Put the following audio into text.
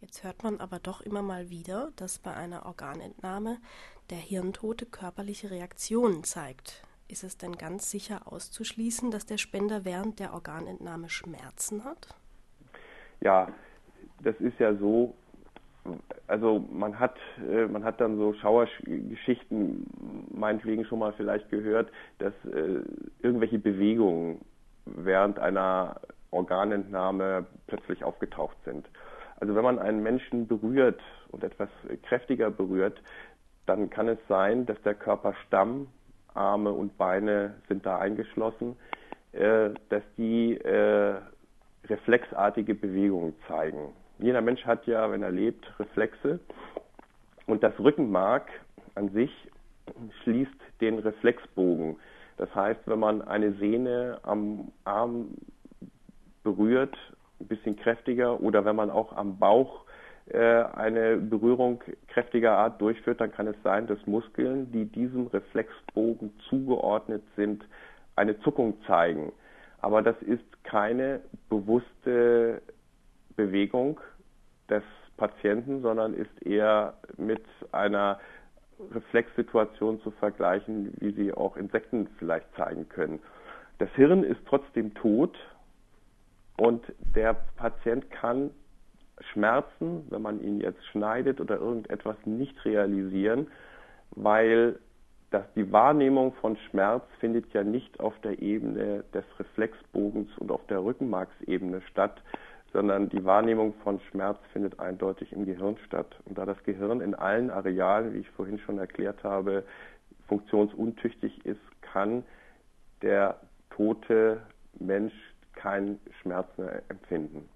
Jetzt hört man aber doch immer mal wieder, dass bei einer Organentnahme der Hirntote körperliche Reaktionen zeigt. Ist es denn ganz sicher auszuschließen, dass der Spender während der Organentnahme Schmerzen hat? Ja, das ist ja so, also man hat, äh, man hat dann so Schauergeschichten meinetwegen schon mal vielleicht gehört, dass äh, irgendwelche Bewegungen während einer Organentnahme plötzlich aufgetaucht sind. Also wenn man einen Menschen berührt und etwas kräftiger berührt, dann kann es sein, dass der Körperstamm, Arme und Beine sind da eingeschlossen, äh, dass die äh, reflexartige Bewegungen zeigen. Jeder Mensch hat ja, wenn er lebt, Reflexe und das Rückenmark an sich schließt den Reflexbogen. Das heißt, wenn man eine Sehne am Arm berührt, ein bisschen kräftiger oder wenn man auch am Bauch äh, eine Berührung kräftiger Art durchführt, dann kann es sein, dass Muskeln, die diesem Reflexbogen zugeordnet sind, eine Zuckung zeigen. Aber das ist keine bewusste Bewegung des Patienten, sondern ist eher mit einer Reflexsituation zu vergleichen, wie sie auch Insekten vielleicht zeigen können. Das Hirn ist trotzdem tot, und der Patient kann Schmerzen, wenn man ihn jetzt schneidet oder irgendetwas nicht realisieren, weil dass die Wahrnehmung von Schmerz findet ja nicht auf der Ebene des Reflexbogens und auf der Rückenmarksebene statt, sondern die Wahrnehmung von Schmerz findet eindeutig im Gehirn statt. Und da das Gehirn in allen Arealen, wie ich vorhin schon erklärt habe, funktionsuntüchtig ist, kann der tote keinen Schmerz mehr empfinden.